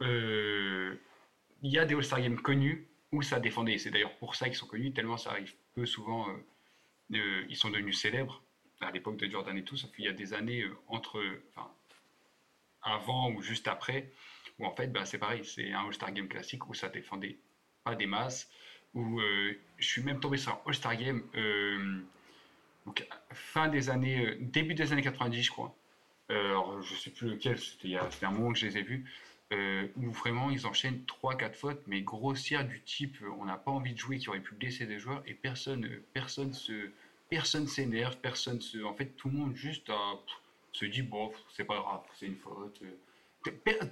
Il y a des All-Star Games connus où ça défendait. C'est d'ailleurs pour ça qu'ils sont connus, tellement ça arrive peu souvent ils sont devenus célèbres à l'époque de Jordan et tout, sauf qu'il y a des années entre, enfin, avant ou juste après, où en fait, bah, c'est pareil, c'est un All-Star Game classique où ça défendait pas des masses, où je suis même tombé sur un All-Star Game donc, fin des années, début des années 90, je crois. alors, je sais plus lequel, c'était un moment que je les ai vus. Euh, où vraiment ils enchaînent 3-4 fautes, mais grossières du type euh, on n'a pas envie de jouer qui aurait pu blesser des joueurs et personne euh, personne se personne s'énerve, personne se. En fait, tout le monde juste se dit bon, c'est pas grave, c'est une faute.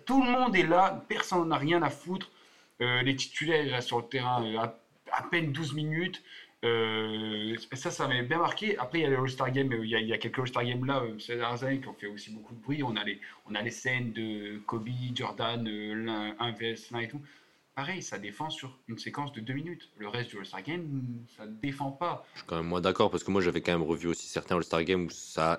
Tout le monde est là, personne n'a rien à foutre. les titulaires là, sur le terrain à, à peine 12 minutes. Euh, ça, ça m'avait bien marqué. Après, il y a les All-Star Games, il y a, il y a quelques All-Star Games là, euh, ces dernières années, qui ont fait aussi beaucoup de bruit. On a les, on a les scènes de Kobe, Jordan, euh, l'un, un vs l'un et tout. Pareil, ça défend sur une séquence de deux minutes. Le reste du All-Star Game, ça ne défend pas. Je suis quand même moins d'accord parce que moi, j'avais quand même revu aussi certains All-Star Games où ça.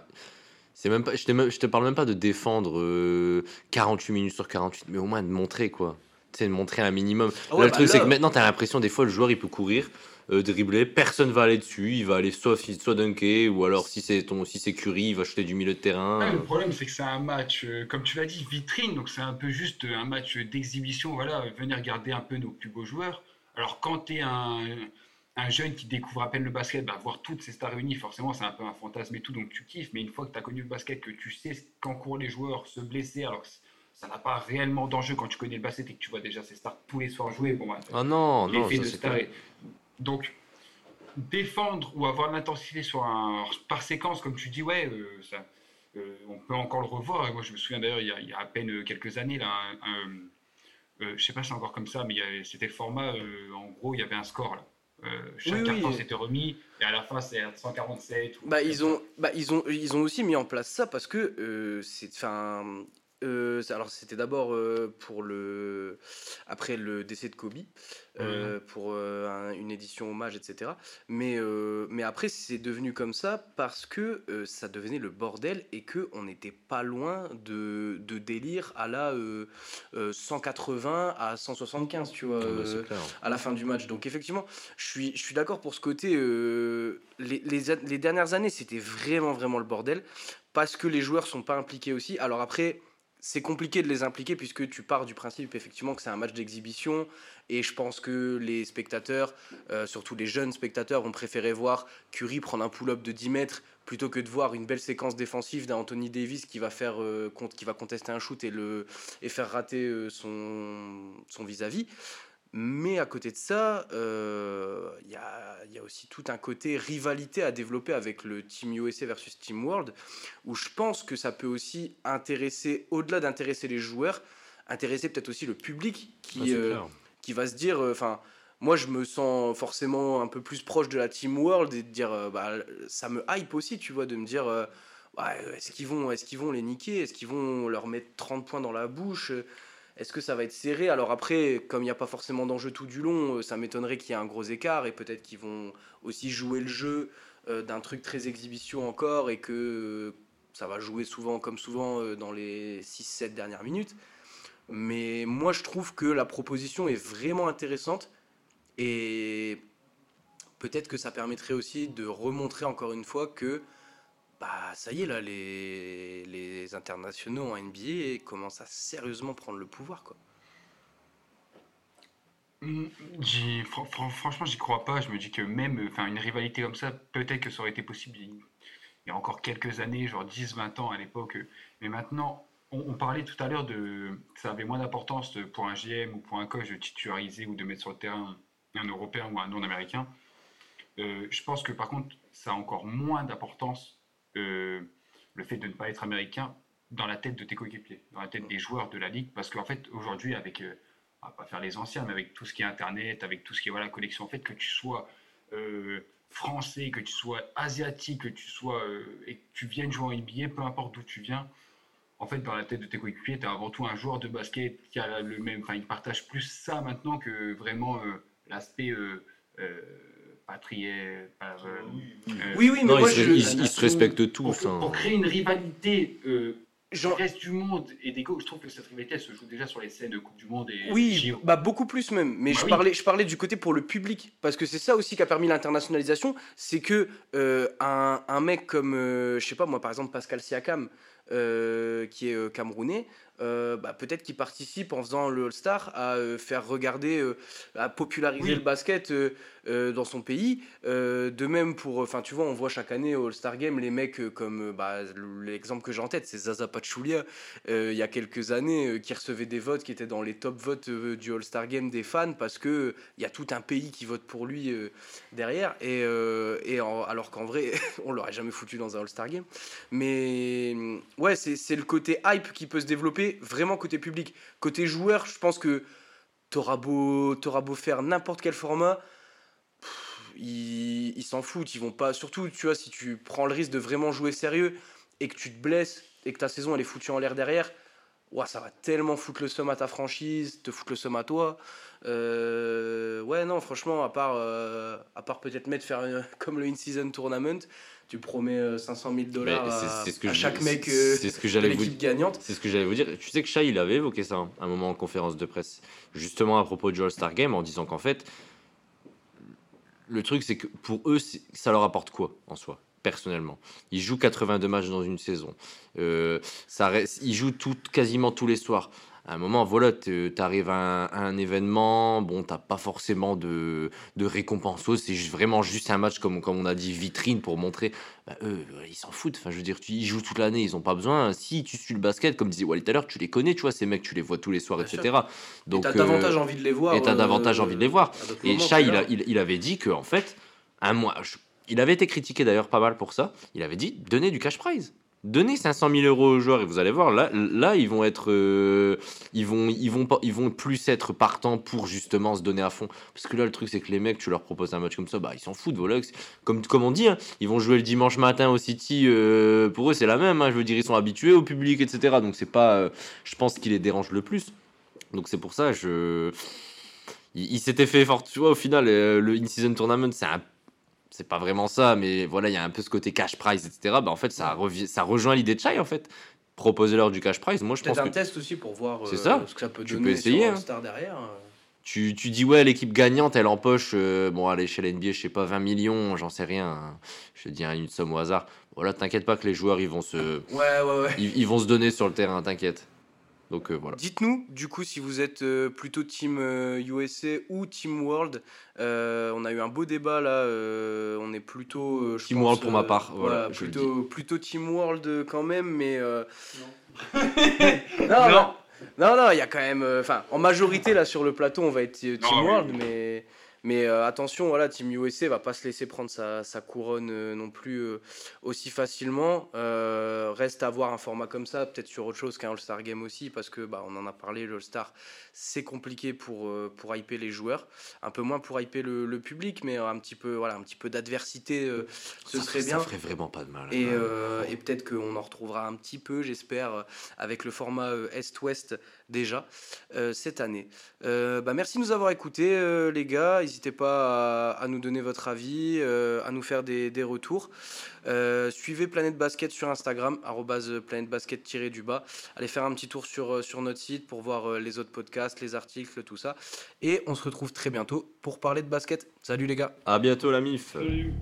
C'est même pas, je, te, je te parle même pas de défendre 48 minutes sur 48, mais au moins de montrer quoi. Tu sais, de montrer un minimum. Ah le bah truc, c'est que maintenant, tu as l'impression, des fois, le joueur, il peut courir euh, dribbler, personne va aller dessus, il va aller soit, soit dunker, ou alors si c'est ton si c'est Curry, il va jeter du milieu de terrain. le problème c'est que c'est un match, euh, comme tu l'as dit, vitrine, donc c'est un peu juste un match d'exhibition, voilà, venir regarder un peu nos plus beaux joueurs. Alors quand tu es un, un, jeune qui découvre à peine le basket, bah, voir toutes ces stars réunies, forcément c'est un peu un fantasme et tout, donc tu kiffes, mais une fois que tu as connu le basket, que tu sais qu'encourent les joueurs, se blesser, alors ça n'a pas réellement d'enjeu quand tu connais le basket et que tu vois déjà ces stars tous les soirs jouer. Bon, bah, ah non, non, ça, donc, défendre ou avoir l'intensité sur un, par séquence, comme tu dis, ouais, euh, ça, euh, on peut encore le revoir. moi, je me souviens d'ailleurs, il, y a à peine quelques années, là, un, euh, je sais pas si c'est encore comme ça, mais c'était le format, en gros, il y avait un score. Là. Chaque carton s'était remis et à la fin c'est à 147 bah, ils ont bah, ils ont ils ont aussi mis en place ça parce que c'est enfin euh, alors c'était d'abord euh, pour le après le décès de Kobe euh, pour une édition hommage etc mais mais après c'est devenu comme ça parce que ça devenait le bordel et que on n'était pas loin de, de, délire à la 180 à 175 tu vois ah bah, à la fin du match. Donc effectivement je suis je suis d'accord pour ce côté les, les, les dernières années c'était vraiment vraiment le bordel parce que les joueurs sont pas impliqués aussi. Alors après c'est compliqué de les impliquer puisque tu pars du principe effectivement que c'est un match d'exhibition et je pense que les spectateurs, euh, surtout les jeunes spectateurs, vont préférer voir Curry prendre un pull-up de 10 mètres plutôt que de voir une belle séquence défensive d'un Anthony Davis qui va faire euh, qui va contester un shoot et le et faire rater euh, son son vis-à-vis. Mais à côté de ça, il y, a, y, a, aussi tout un côté rivalité à développer avec le Team USA versus Team World, où je pense que ça peut aussi intéresser, au-delà d'intéresser les joueurs, intéresser peut-être aussi le public qui, ah, qui va se dire, enfin, moi je me sens forcément un peu plus proche de la Team World et de dire, bah, ça me hype aussi, tu vois, de me dire, ouais, est-ce qu'ils vont, est qu'ils vont les niquer, est-ce qu'ils vont leur mettre 30 points dans la bouche? Est-ce que ça va être serré? Alors après, comme il n'y a pas forcément d'enjeu tout du long, euh, ça m'étonnerait qu'il y ait un gros écart et peut-être qu'ils vont aussi jouer le jeu euh, d'un truc très exhibition encore et que euh, ça va jouer souvent comme souvent dans les 6-7 dernières minutes. Mais moi je trouve que la proposition est vraiment intéressante et peut-être que ça permettrait aussi de remontrer encore une fois que bah, ça y est, là, les, internationaux en NBA commencent à sérieusement prendre le pouvoir, quoi. Mmh, franchement, j'y crois pas. Je me dis que même une rivalité comme ça, peut-être que ça aurait été possible il y a encore quelques années, genre 10-20 ans à l'époque. Mais maintenant, on, parlait tout à l'heure de ça avait moins d'importance pour un GM ou pour un coach de titulariser ou de mettre sur le terrain un Européen ou un non-américain. Euh, je pense que par contre, ça a encore moins d'importance euh, le fait de ne pas être américain dans la tête de tes coéquipiers, dans la tête des joueurs de la ligue, parce qu'en fait aujourd'hui avec, euh, on va pas faire les anciens, mais avec tout ce qui est internet, avec tout ce qui est voilà connexion, en fait que tu sois euh, français, que tu sois asiatique, que tu sois et que tu viennes jouer en NBA, peu importe d'où tu viens, en fait, dans la tête de tes coéquipiers, tu as avant tout un joueur de basket qui a le même. Enfin, il partage plus ça maintenant que vraiment l'aspect patrier. oui, oui, mais moi, ils, se, respectent tous. Pour, créer une rivalité euh, il reste du monde et des Je trouve que cette rivalité, elle se joue déjà sur les scènes de Coupe du Monde et Oui, bah beaucoup plus même. Mais Bah je, oui. parlais, je parlais du côté pour le public. Parce que c'est ça aussi qui a permis l'internationalisation. C'est que euh, un, un mec comme, euh, je sais pas moi, par exemple Pascal Siakam, euh, qui est euh, camerounais, euh, bah, peut-être qu'il participe en faisant le All-Star à euh, faire regarder, euh, à populariser Oui. le basket dans son pays. De même pour, enfin tu vois, on voit chaque année au All-Star Game les mecs comme, bah, l'exemple que j'ai en tête, c'est Zaza Pachulia, il y a quelques années, qui recevait des votes qui étaient dans les top votes du All-Star Game des fans parce que il y a tout un pays qui vote pour lui derrière. Et, et en- alors qu'en vrai, on l'aurait jamais foutu dans un All-Star Game. Mais ouais, c'est le côté hype qui peut se développer vraiment côté public. Côté joueur, je pense que t'auras beau, beau faire n'importe quel format. Ils ils s'en foutent, ils vont pas. Surtout, tu vois, si tu prends le risque de vraiment jouer sérieux et que tu te blesses et que ta saison elle est foutue en l'air derrière, ouah, ça va tellement foutre le somme à ta franchise, te foutre le somme à toi. Euh, ouais, non, franchement, à part, euh, à part peut-être mettre faire euh, comme le in-season tournament, tu promets euh, 500 000 dollars Mais à, c'est- c'est ce que à je- chaque mec euh, c'est ce que j'allais l'équipe gagnante. C'est ce que j'allais vous dire. Tu sais que Shai, il avait évoqué ça hein, un moment en conférence de presse, justement à propos du All-Star Game, en disant qu'en fait, le truc, c'est que pour eux, ça leur apporte quoi en soi Personnellement, ils jouent 82 matchs dans une saison. Euh, ça reste, ils jouent tout, quasiment tous les soirs. À un moment, voilà, tu arrives à, un- à un événement, bon, t'as pas forcément de, de récompense, c'est vraiment juste un match, comme, comme on a dit, vitrine pour montrer bah, eux, euh, ils s'en foutent. Enfin, je veux dire, tu, ils jouent toute l'année, ils ont pas besoin. Si tu suis le basket, comme disait Wally tout à l'heure, tu les connais, tu vois, ces mecs, tu les vois tous les soirs, Bien etc. Donc, et t'as euh, davantage envie de les voir. et t'as euh, davantage envie de les voir. Et Shai, il, avait dit que, en fait, un mois, je- il avait été critiqué d'ailleurs pas mal pour ça. Il avait dit donnez du cash prize. Donnez 500 000 euros aux joueurs et vous allez voir, là, là ils vont être. euh, ils, vont, ils, vont ils vont plus être partants pour justement se donner à fond. Parce que là, le truc, c'est que les mecs, tu leur proposes un match comme ça, bah, ils s'en foutent. Comme, comme on dit, hein, ils vont jouer le dimanche matin au City. euh, pour eux, c'est la même. hein, je veux dire, ils sont habitués au public, etc. Donc, c'est pas. euh, je pense qui les dérange le plus. Donc, c'est pour ça, je. Il, s'était fait fort, tu vois, au final, le in-season tournament, c'est un c'est pas vraiment ça, mais voilà, il y a un peu ce côté cash prize, etc. Bah, en fait, ça, revient, ça rejoint l'idée de Chai, en fait. Proposez-leur du cash prize. Moi, je pense un que test aussi pour voir euh, ça. ce que ça peut Tu donner peux essayer, sur hein. All-Star derrière. euh. tu, tu dis, ouais, l'équipe gagnante, elle empoche, euh, bon, allez, chez la NBA, je sais pas, 20 millions, j'en sais rien. hein. Je te dis hein, une somme au hasard. Voilà, t'inquiète pas que les joueurs, ils vont se, Ouais, ouais, ouais. ils, ils vont se donner sur le terrain, t'inquiète. Donc, euh, voilà. Dites-nous, du coup, si vous êtes euh, plutôt team euh, USA ou team World. Euh, on a eu un beau débat là. euh, on est plutôt. euh, Team pense, World pour ma part, voilà, plutôt, plutôt team World quand même, mais. euh, Non. non, non, non, non, il y a quand même. euh, Enfin, en majorité là sur le plateau, on va être team Non, World, oui. mais. Mais euh, attention, voilà, Team USA va pas se laisser prendre sa, sa couronne euh, non plus euh, aussi facilement. Reste à voir un format comme ça, peut-être sur autre chose qu'un All-Star Game aussi, parce que bah, on en a parlé, le All-Star, c'est compliqué pour, pour hyper les joueurs, un peu moins pour hyper le, le public, mais un petit peu, voilà, un petit peu d'adversité, ce ça, serait bien. Ça ferait vraiment pas de mal. Et, hein. et peut-être qu'on en retrouvera un petit peu, j'espère, avec le format Est-Ouest déjà cette année. Bah, merci de nous avoir écoutés, les gars. N'hésitez pas à, à nous donner votre avis, euh, à nous faire des, des retours. Euh, suivez Planète Basket sur Instagram, arrobase Planète Basket-du-bas. Allez faire un petit tour sur, euh, sur notre site pour voir les autres podcasts, les articles, tout ça. Et on se retrouve très bientôt pour parler de basket. Salut les gars À bientôt, la MIF. Salut.